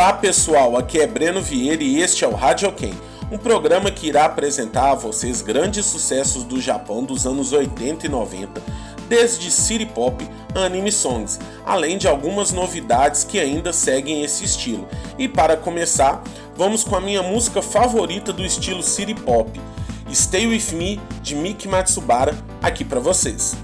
Olá pessoal, aqui é Breno Vieira e este é o Radio Ken, um programa que irá apresentar a vocês grandes sucessos do Japão dos anos 80 e 90, desde city pop a anime songs, além de algumas novidades que ainda seguem esse estilo. E para começar, vamos com a minha música favorita do estilo city pop, Stay With Me de Miki Matsubara, aqui para vocês.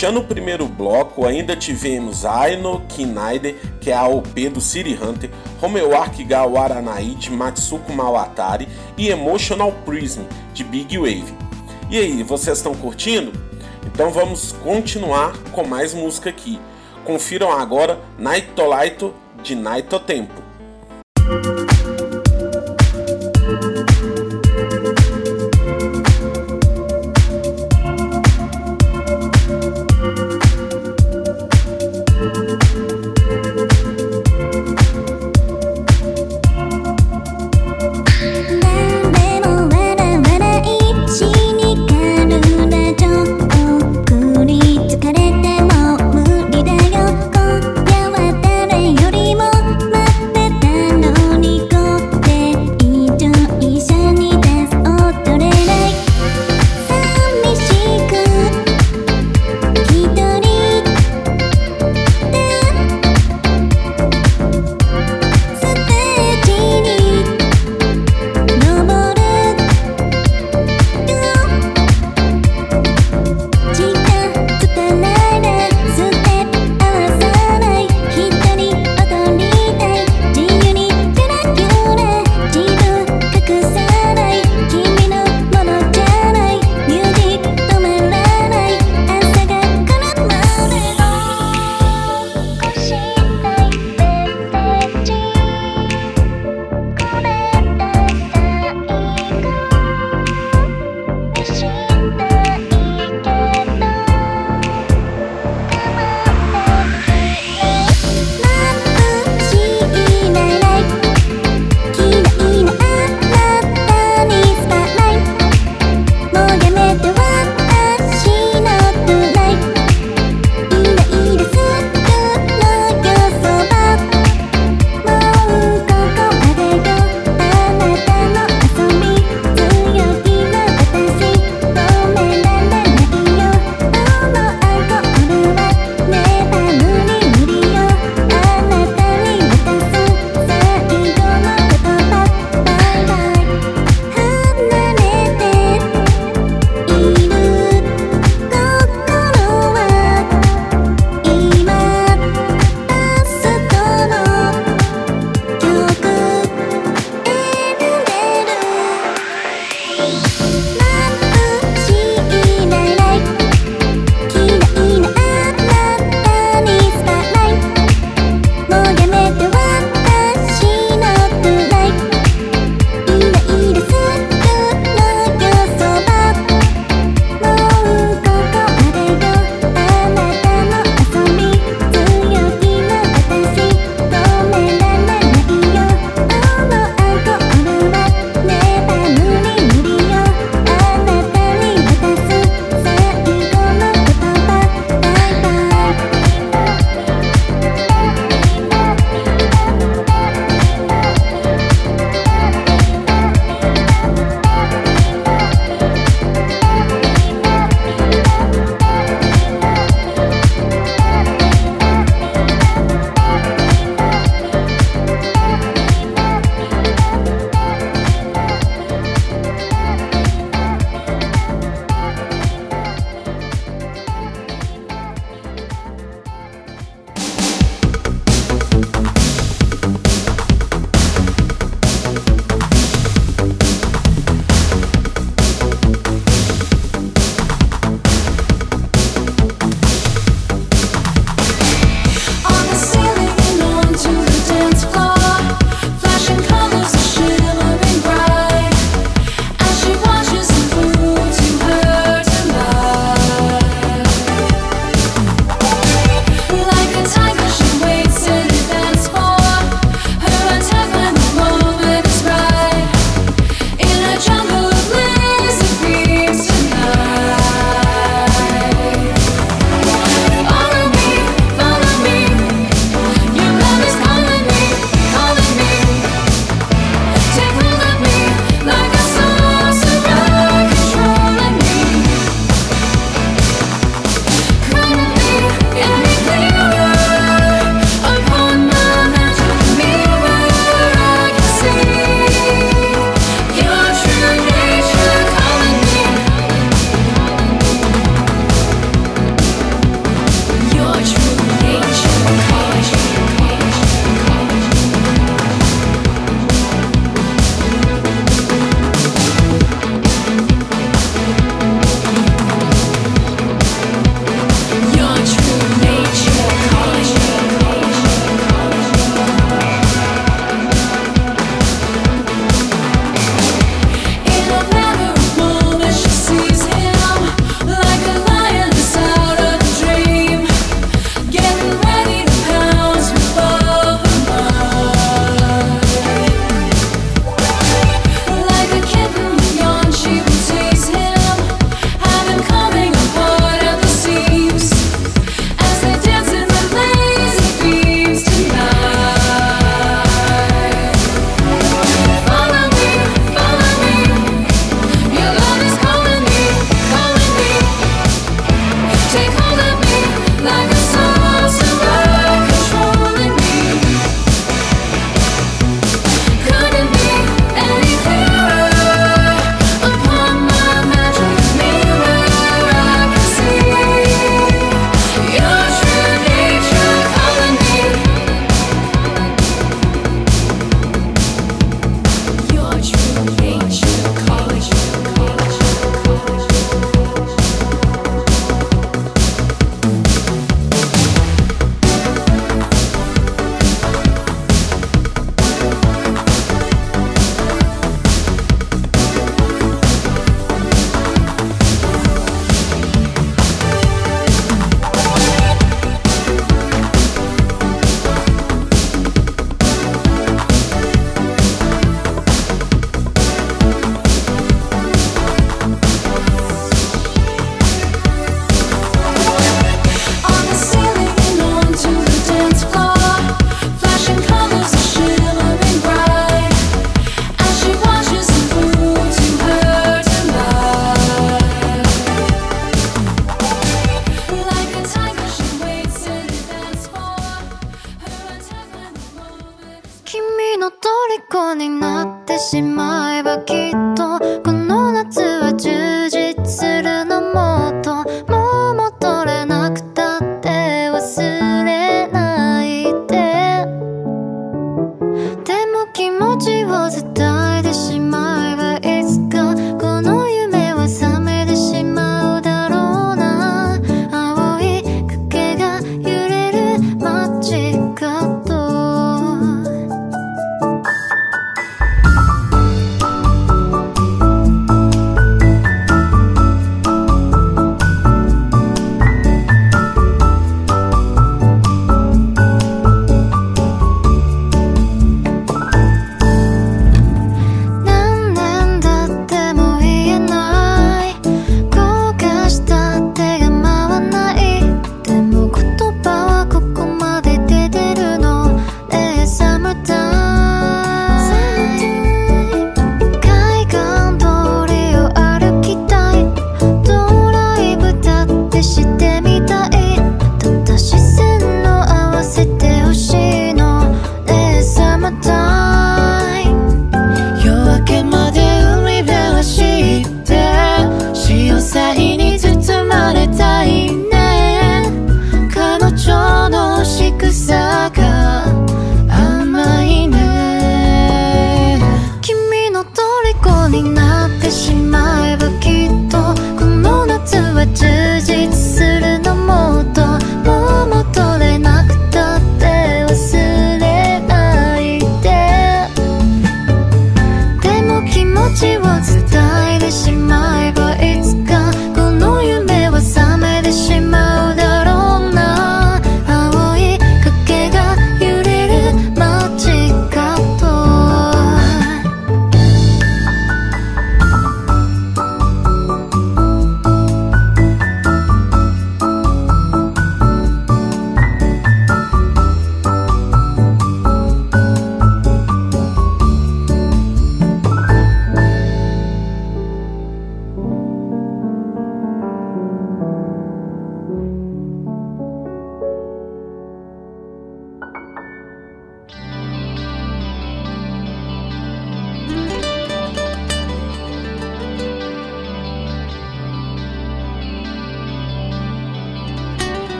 Fechando o primeiro bloco, ainda tivemos Aino Kinaide, que é a OP do City Hunter, Romeo Arkiga Waranai de Matsuko Mawatari e Emotional Prism de Big Wave. E aí, vocês estão curtindo? Então vamos continuar com mais música aqui. Confiram agora Naito Laito de Naito Tempo.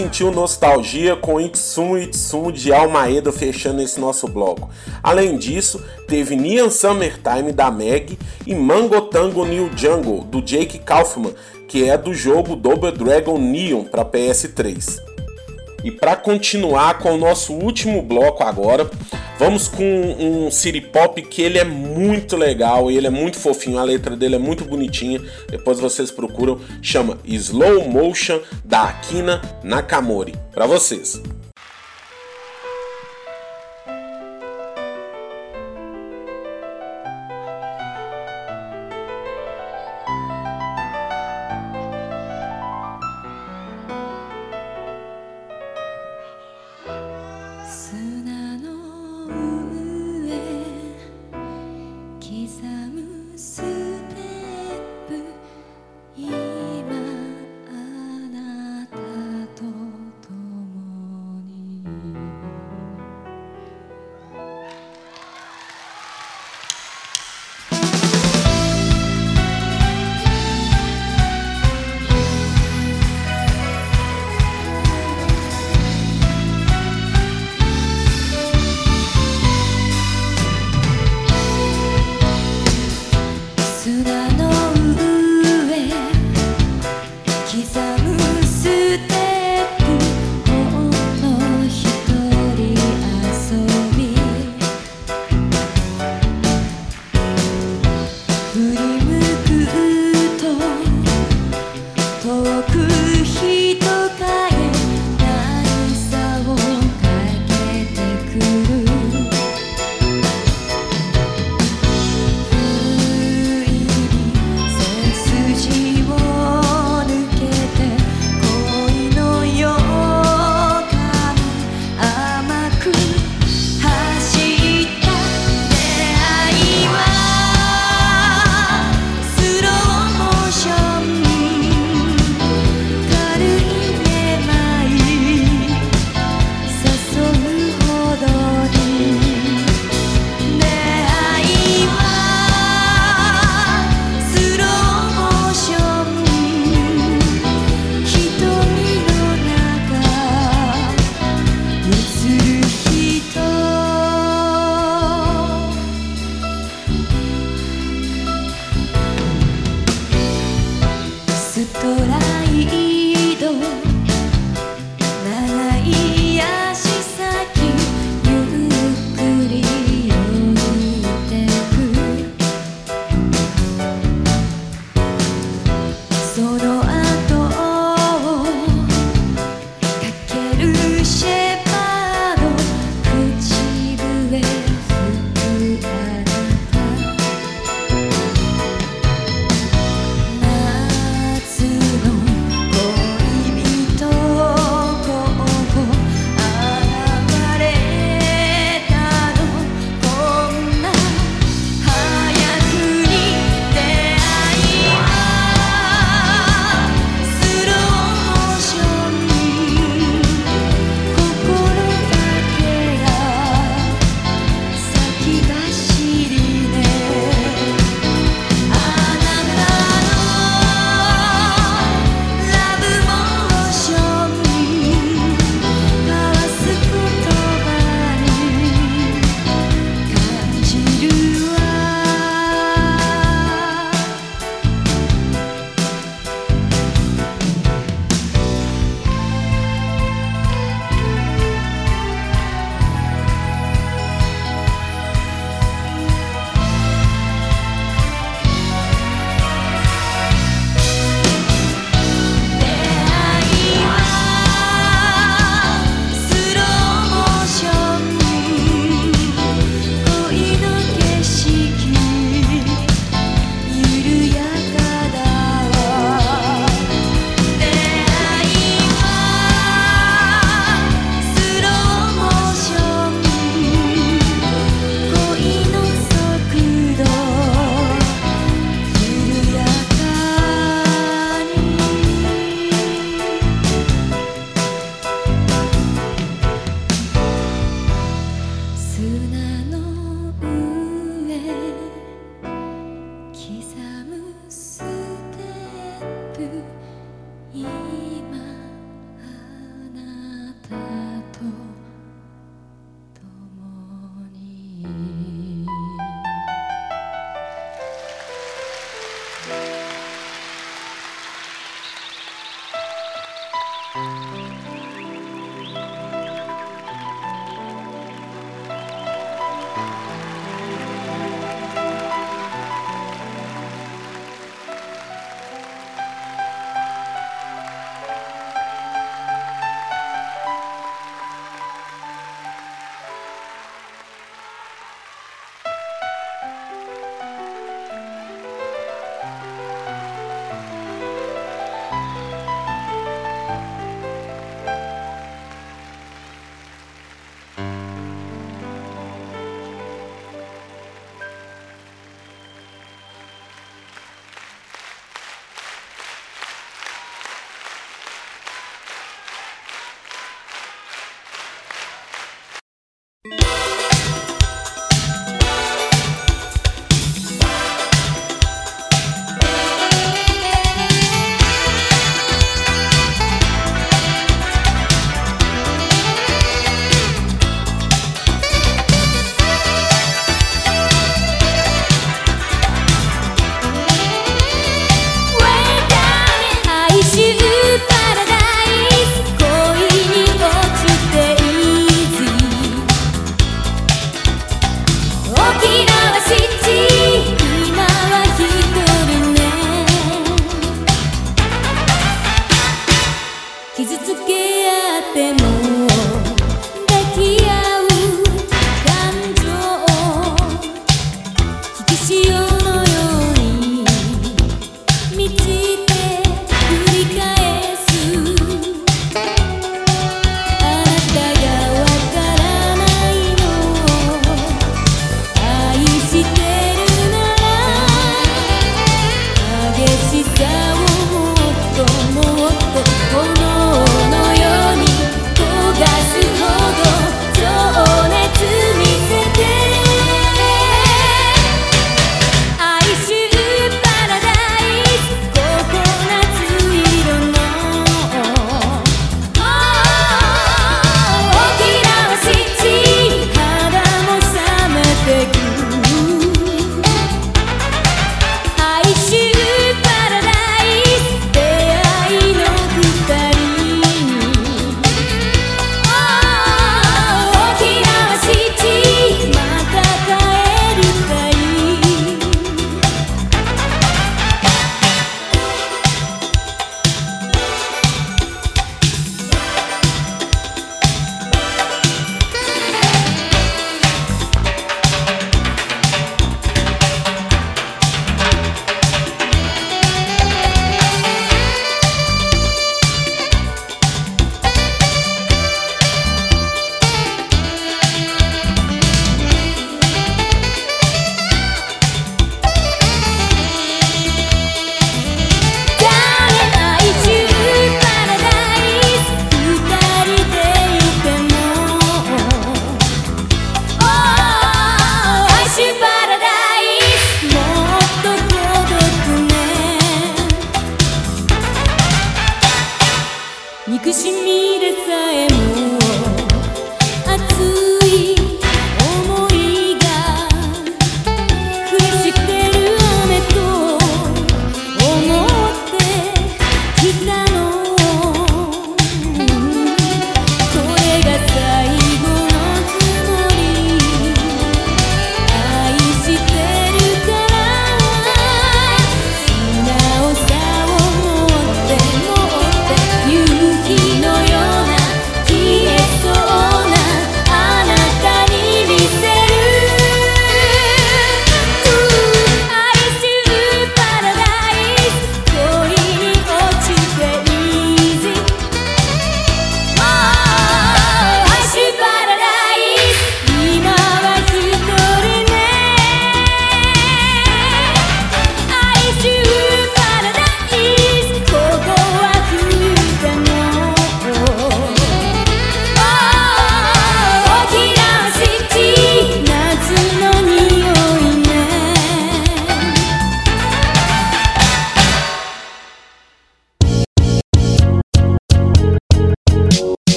Sentiu nostalgia com Itsumo Itsumo de Almaeda fechando esse nosso bloco? Além disso, teve Nian Summertime da Meg e Mango Tango New Jungle do Jake Kaufman, que é do jogo Double Dragon Neon para PS3. E para continuar com o nosso último bloco agora, vamos com um city pop que ele é muito legal, ele é muito fofinho, a letra dele é muito bonitinha. Depois vocês procuram, chama Slow Motion da Akina Nakamori. Para vocês.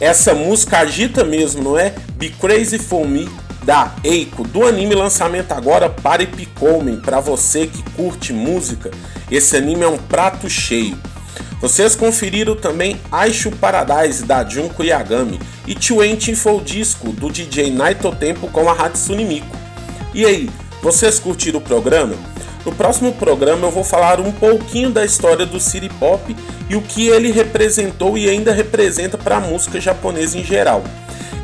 Essa música agita mesmo, não é? Be Crazy For Me, da Eiko, do anime lançamento agora Pare Picolmen para você que curte música. Esse anime é um prato cheio. Vocês conferiram também Aishu Paradise, da Junko Yagami, e Twentyfold Disco, do DJ Naito Tempo com a Hatsune Miku. E aí, vocês curtiram o programa? No próximo programa eu vou falar um pouquinho da história do city pop e o que ele representou e ainda representa para a música japonesa em geral.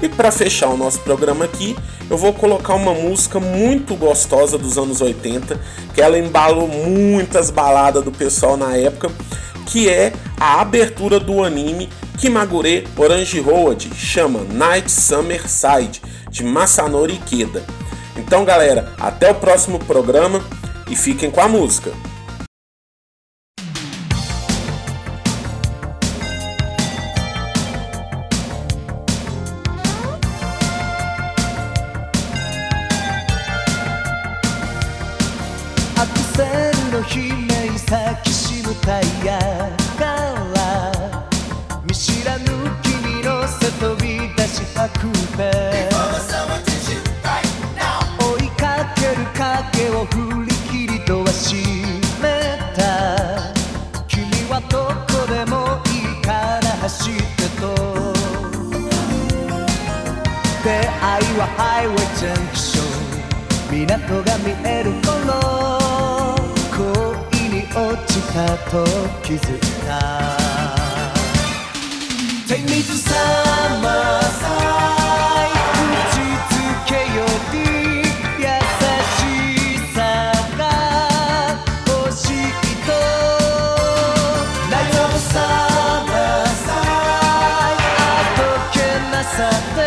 E para fechar o nosso programa aqui, eu vou colocar uma música muito gostosa dos anos 80, que ela embalou muitas baladas do pessoal na época, que é a abertura do anime Kimagure Orange Road, chama Night Summer Side, de Masanori Ikeda. Então, galera, até o próximo programa e fiquem com a música. 港が見える頃恋に落ちたと気づいた。手水さまさちづけより優しさが欲しいと。ライオンさまさあどけなさで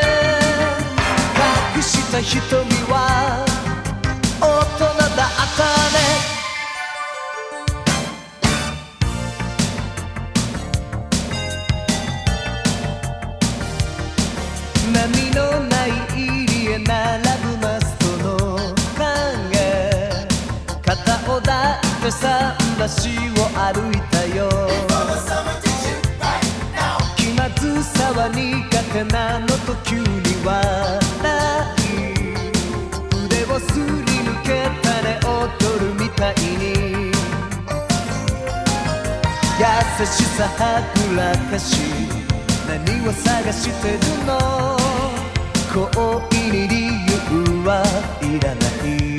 隠した瞳私を歩いたよ。気まずさは苦手なのと急に笑い腕をすり抜けたね踊るみたいに。優しさはぐらかし何を探してるの？恋に理由はいらない。